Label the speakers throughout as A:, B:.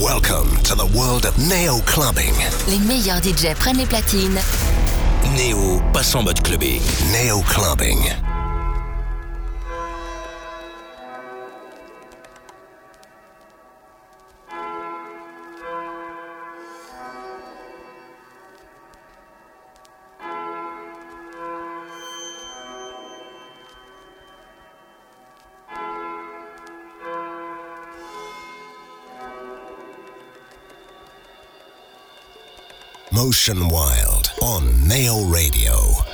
A: Welcome to the world of Neo Clubbing.
B: Les meilleurs DJ prennent les platines.
C: Neo passe en mode clubbing.
A: Neo Clubbing. Motion Wild on Neo Radio.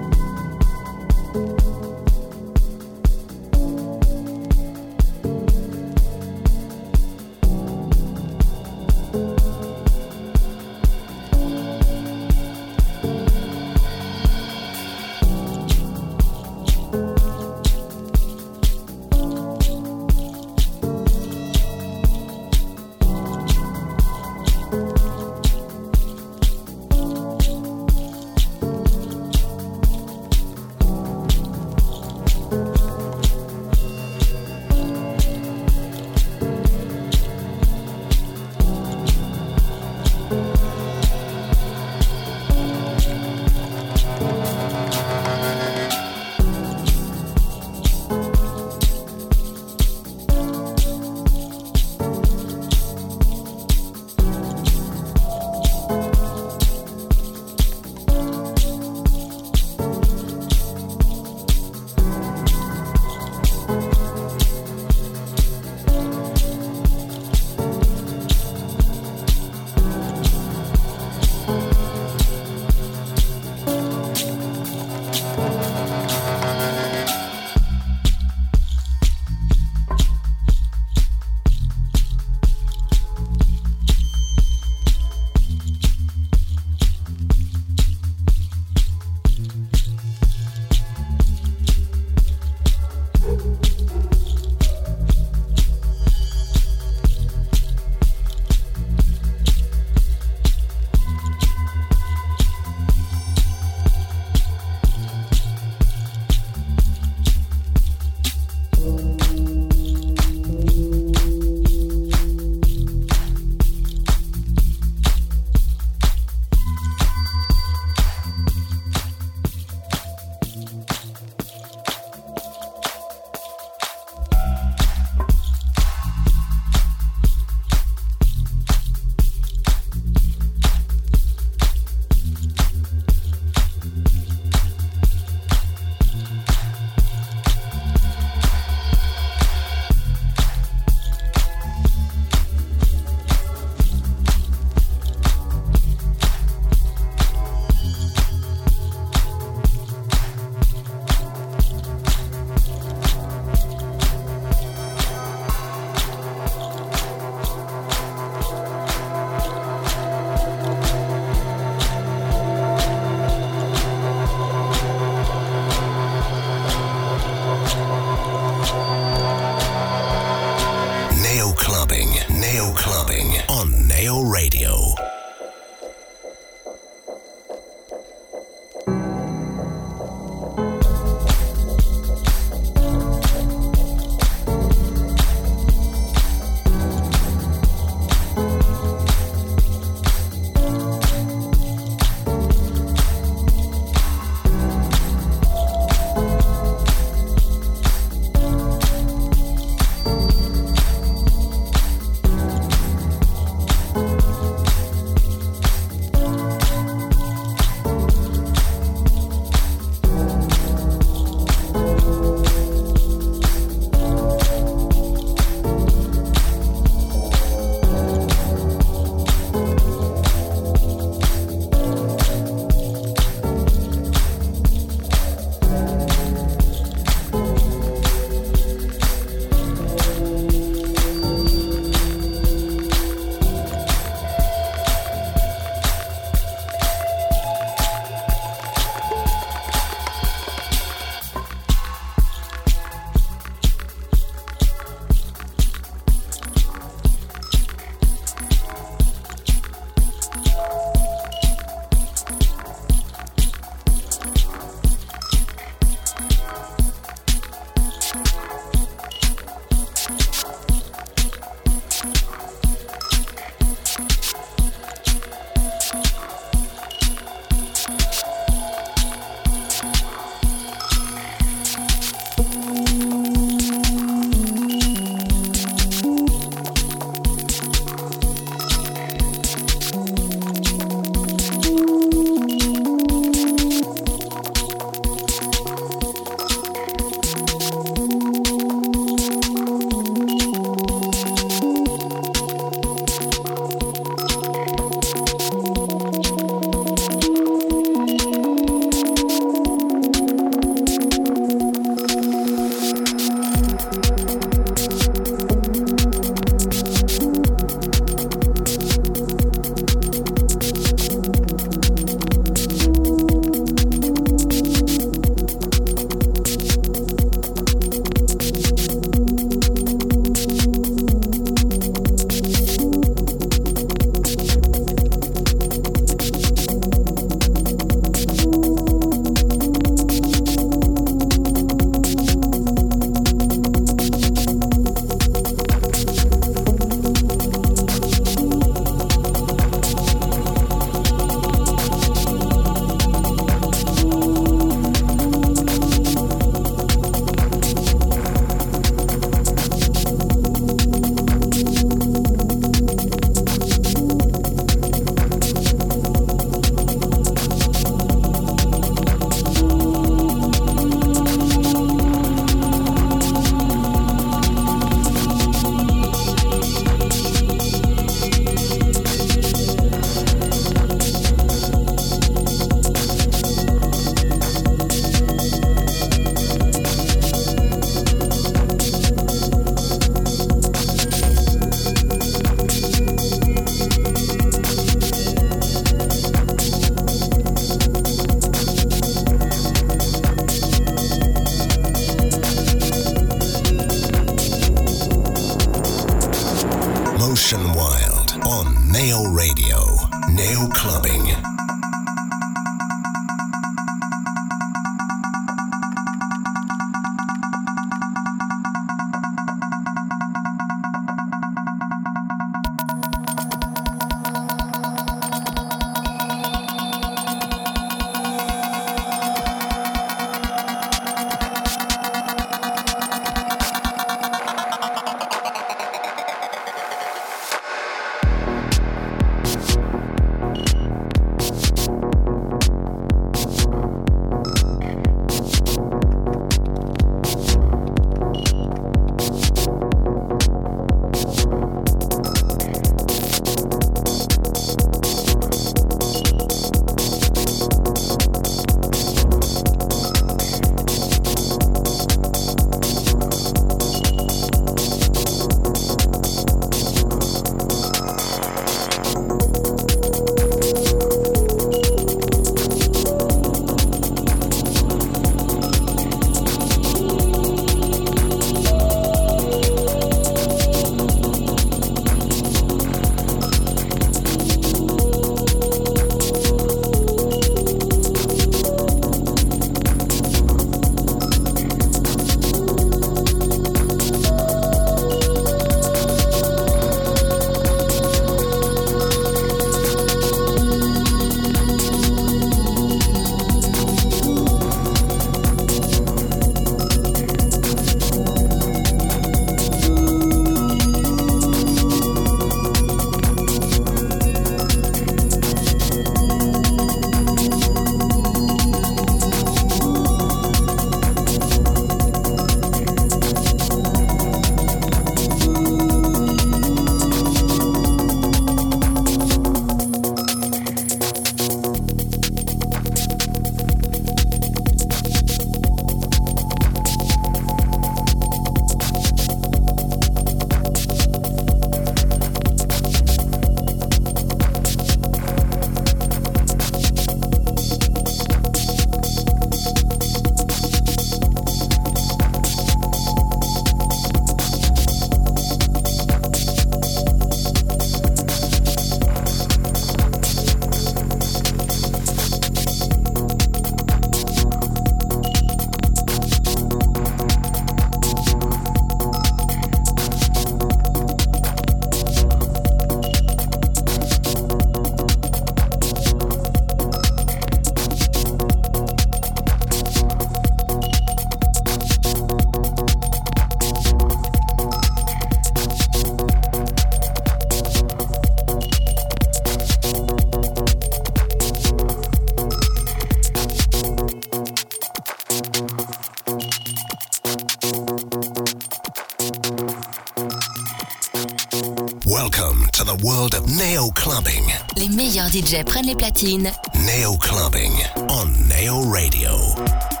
B: Les meilleurs DJ prennent les platines.
A: Neo Clubbing on Neo Radio.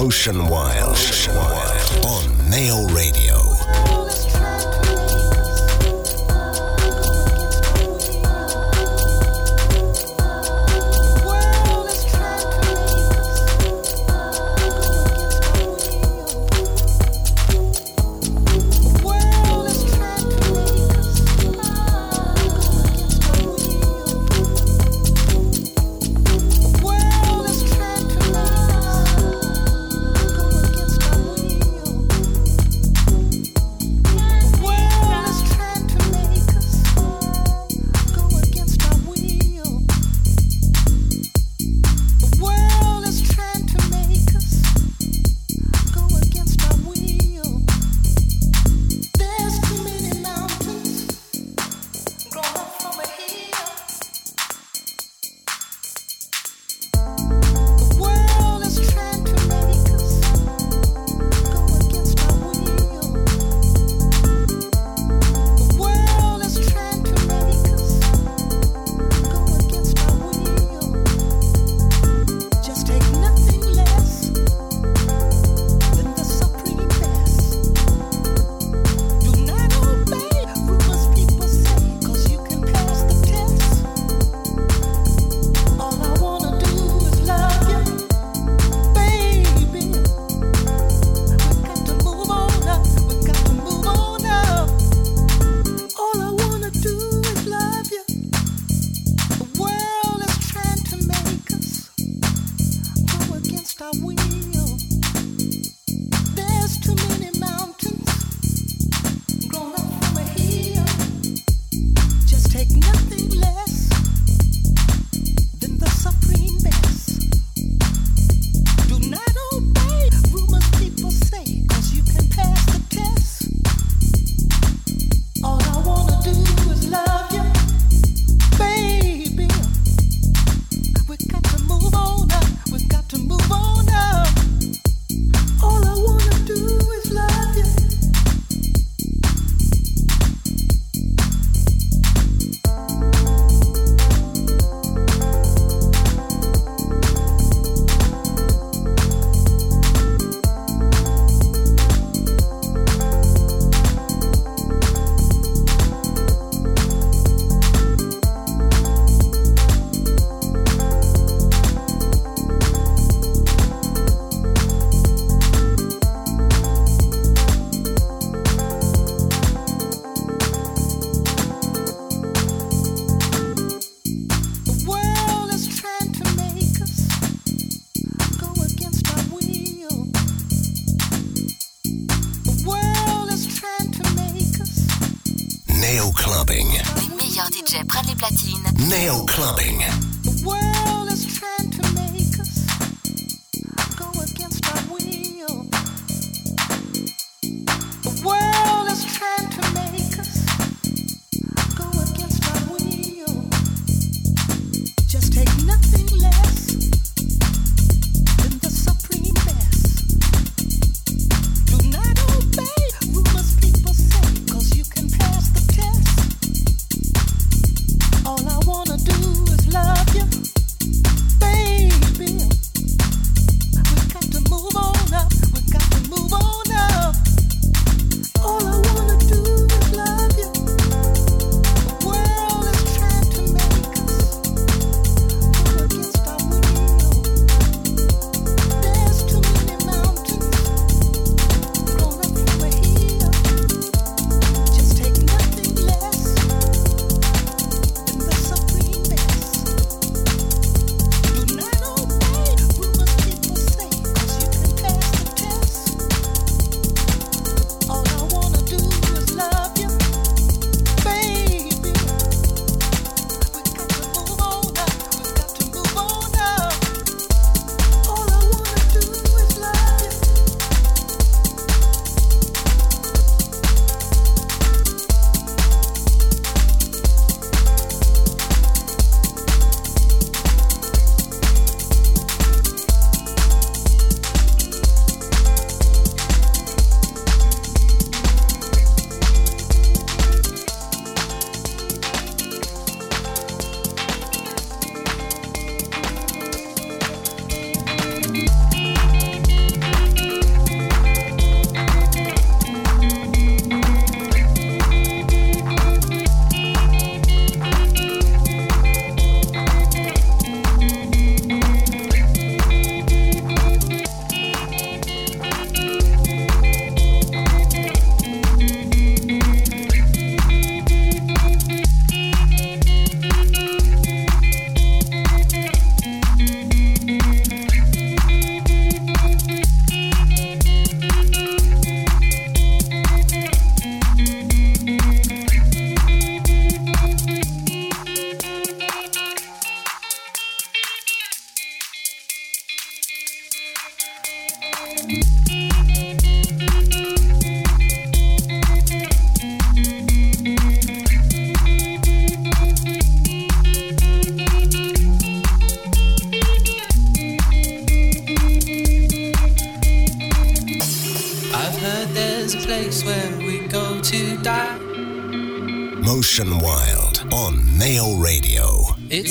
A: Motion Wild, Motion Wild. on Neo Radio.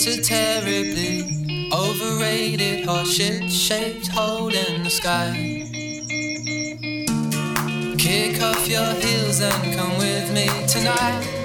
D: too terribly overrated. Horseshit shaped hole in the sky. Kick off your heels and come with me tonight.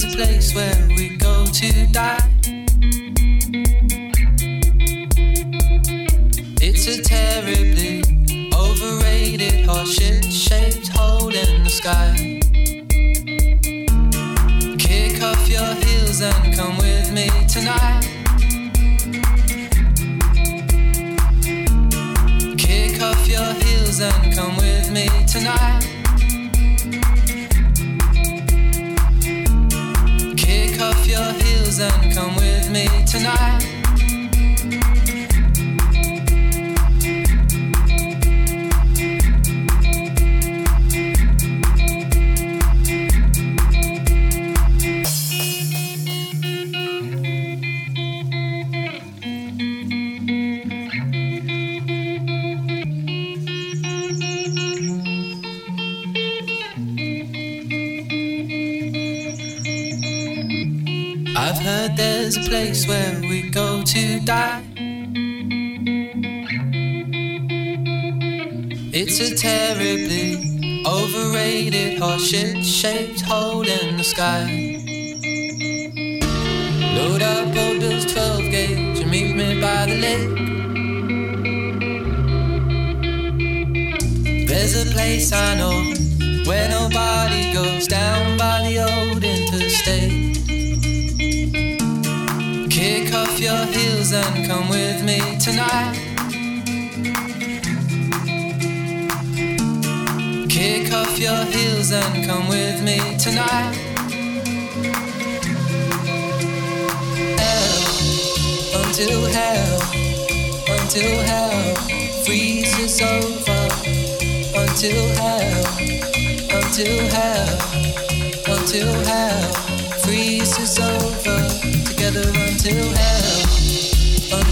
D: this place where we go to die. It's a terribly overrated, horseshit shaped hole in the sky. Kick off your heels and come with me tonight. Kick off your heels and come with me tonight. come with me tonight. place where we go to die. It's a terribly overrated horseshit shaped hole in the sky. Load up old Bill's 12 gauge and meet me by the lake. There's a place I know where nobody goes down. me tonight. Kick off your heels and come with me tonight. Hell, until hell, until hell freezes over. Until hell, until hell, until hell freezes over. Together until hell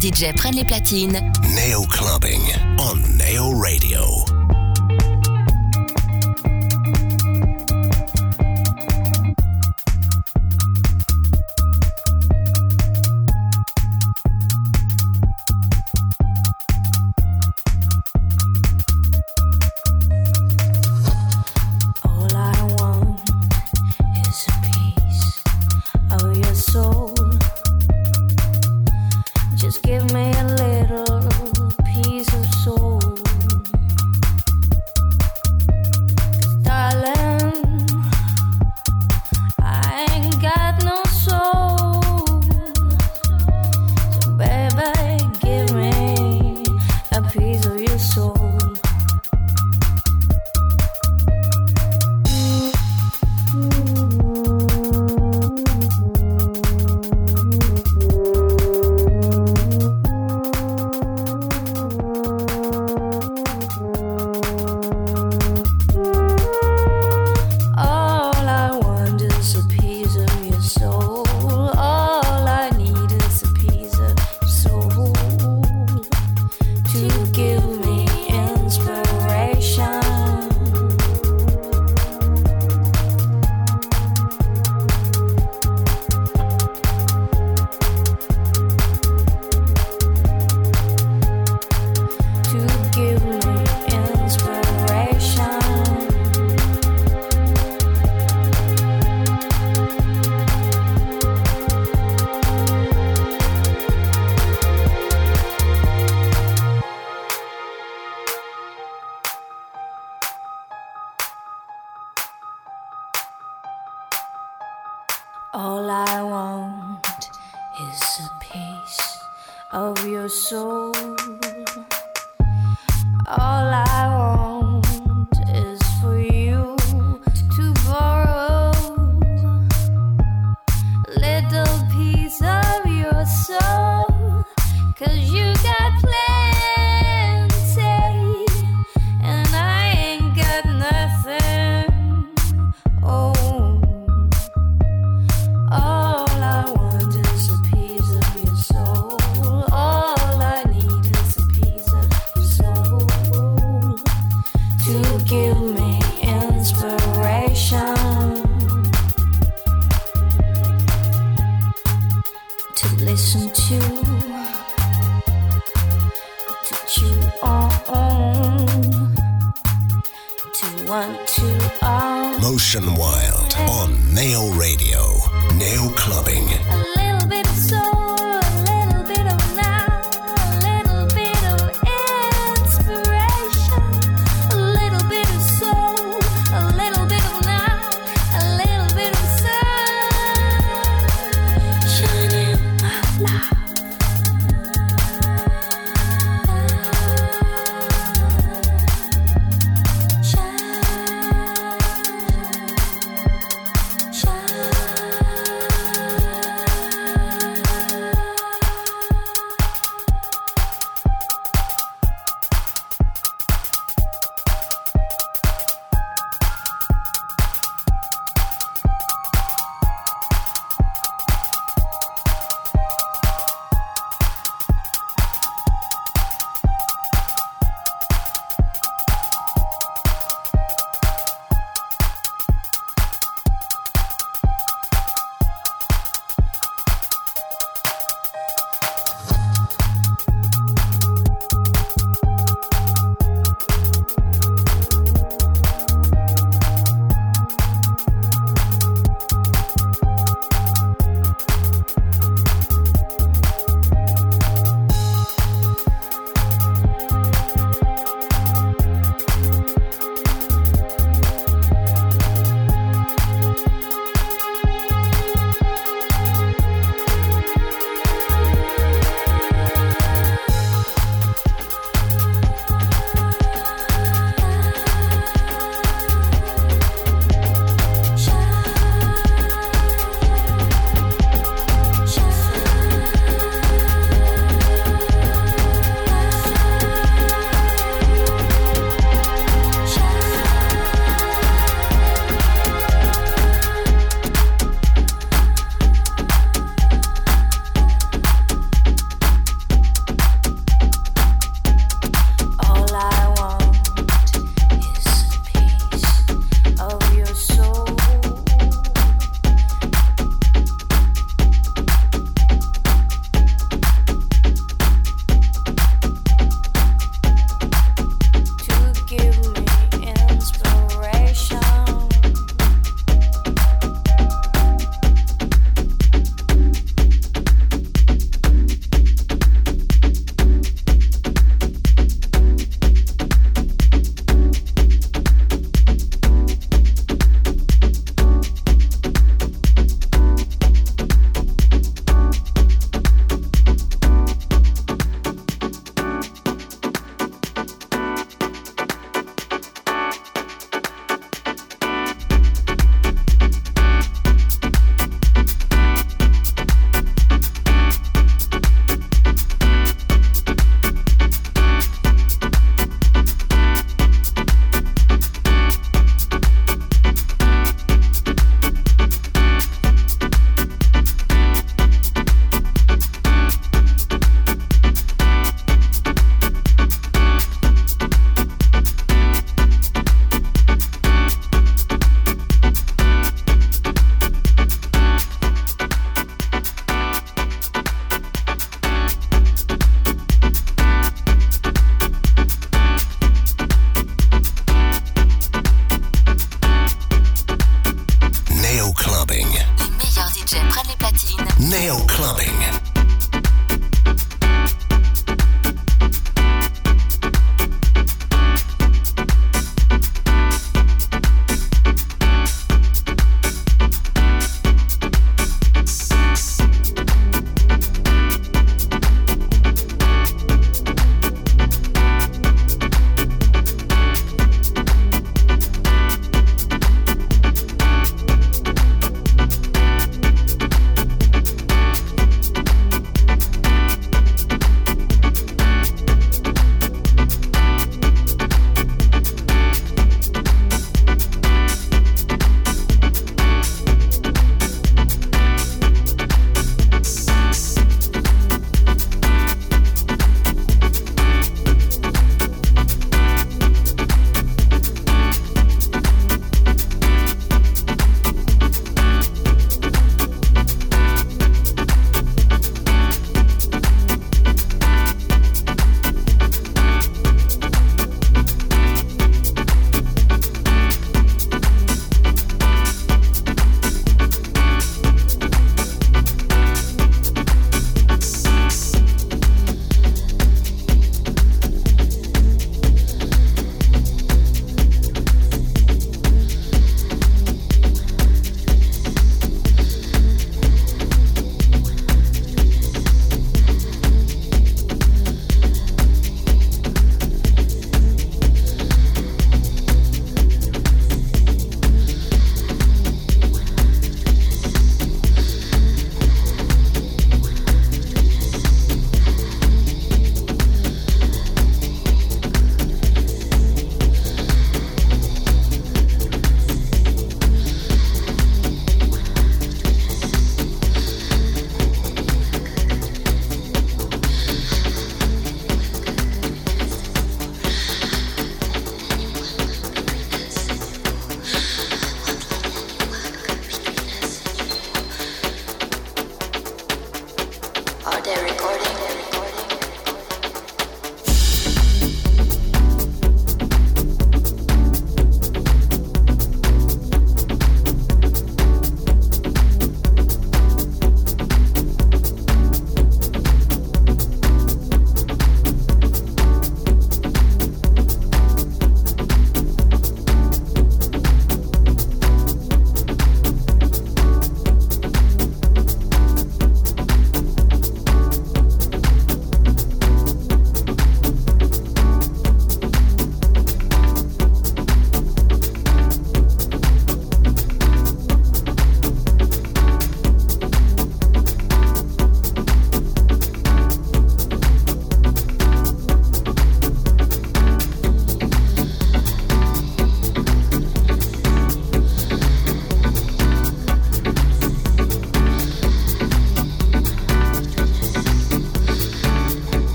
B: DJ prennent les platines.
A: Neo Clubbing on Neo Radio.
E: Just give me a little.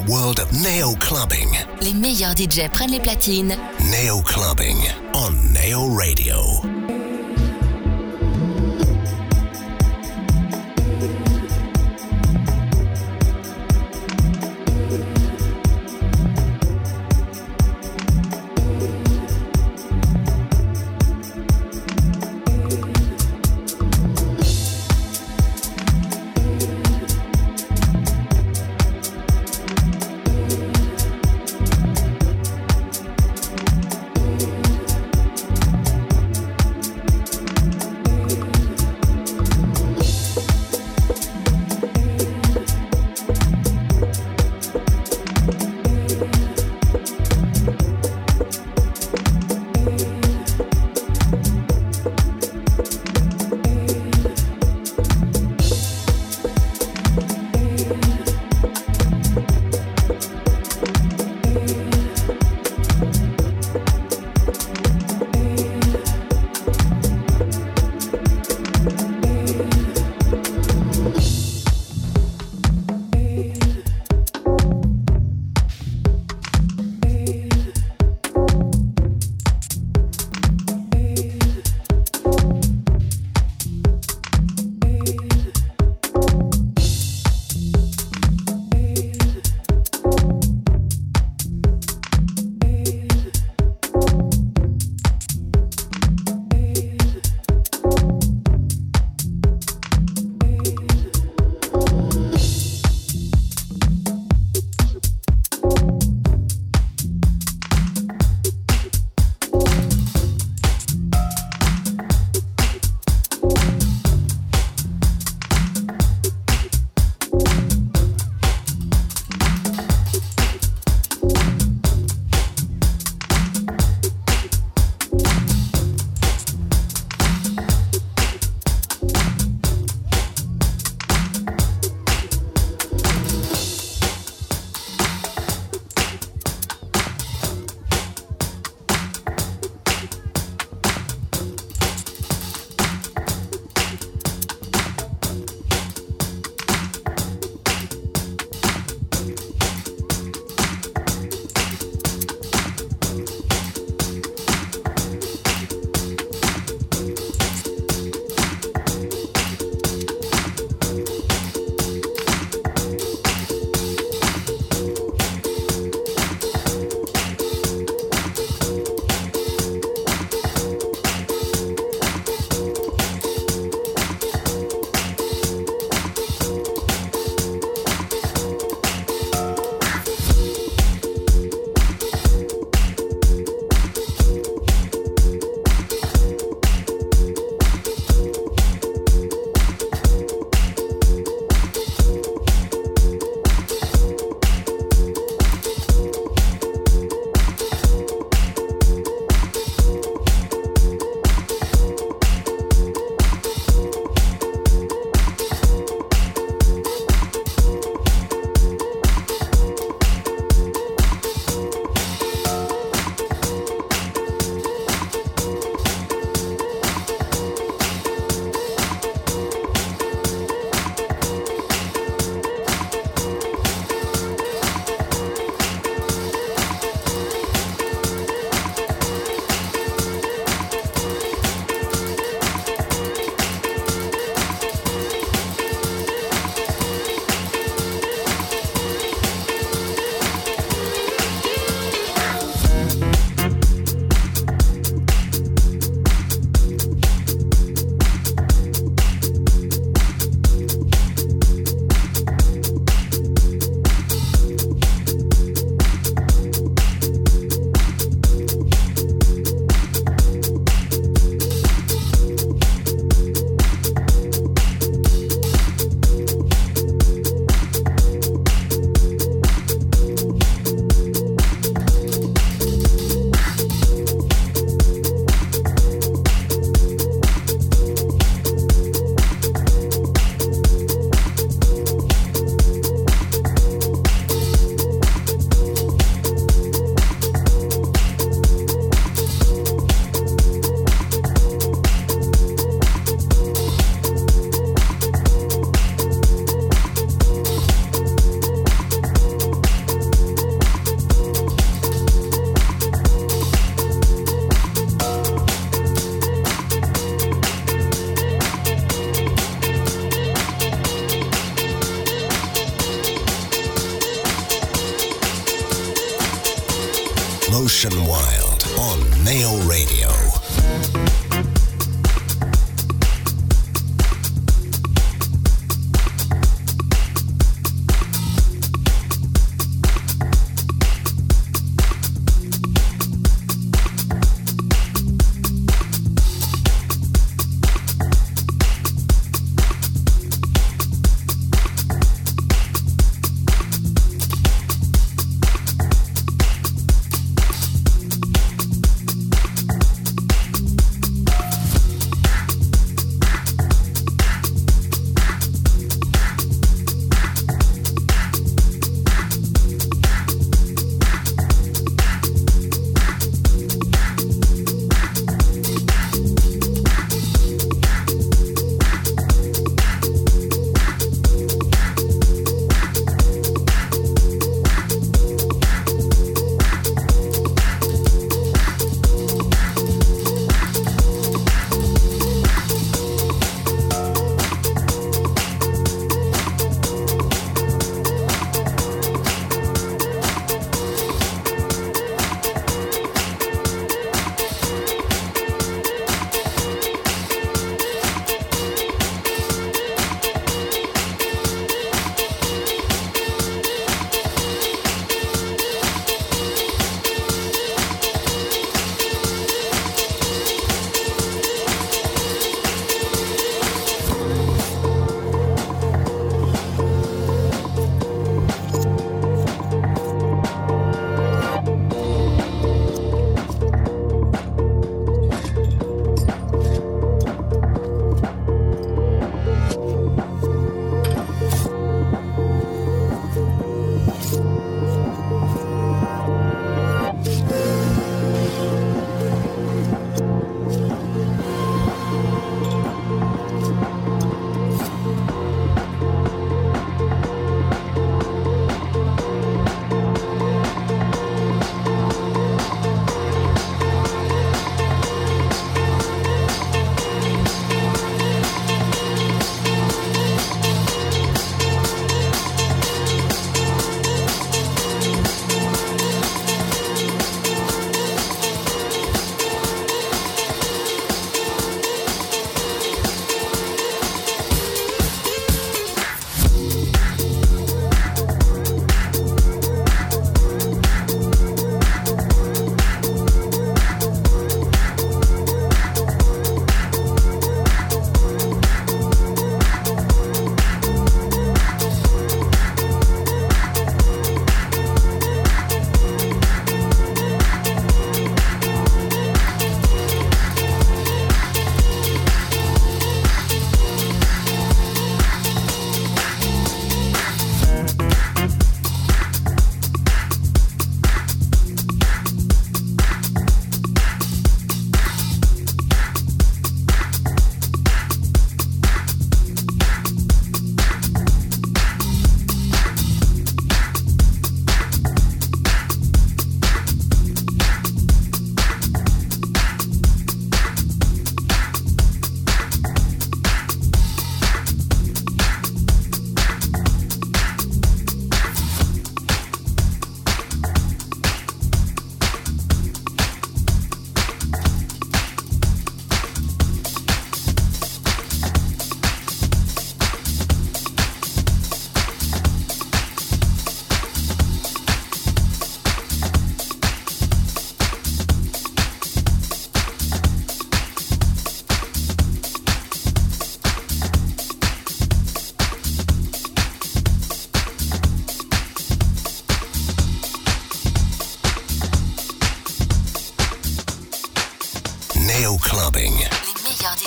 A: World of Neo Clubbing.
B: Les meilleurs DJ prennent les platines.
A: Neo Clubbing on Neo Radio.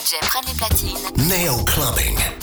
B: DJ René Platine.
A: Nail Clubbing.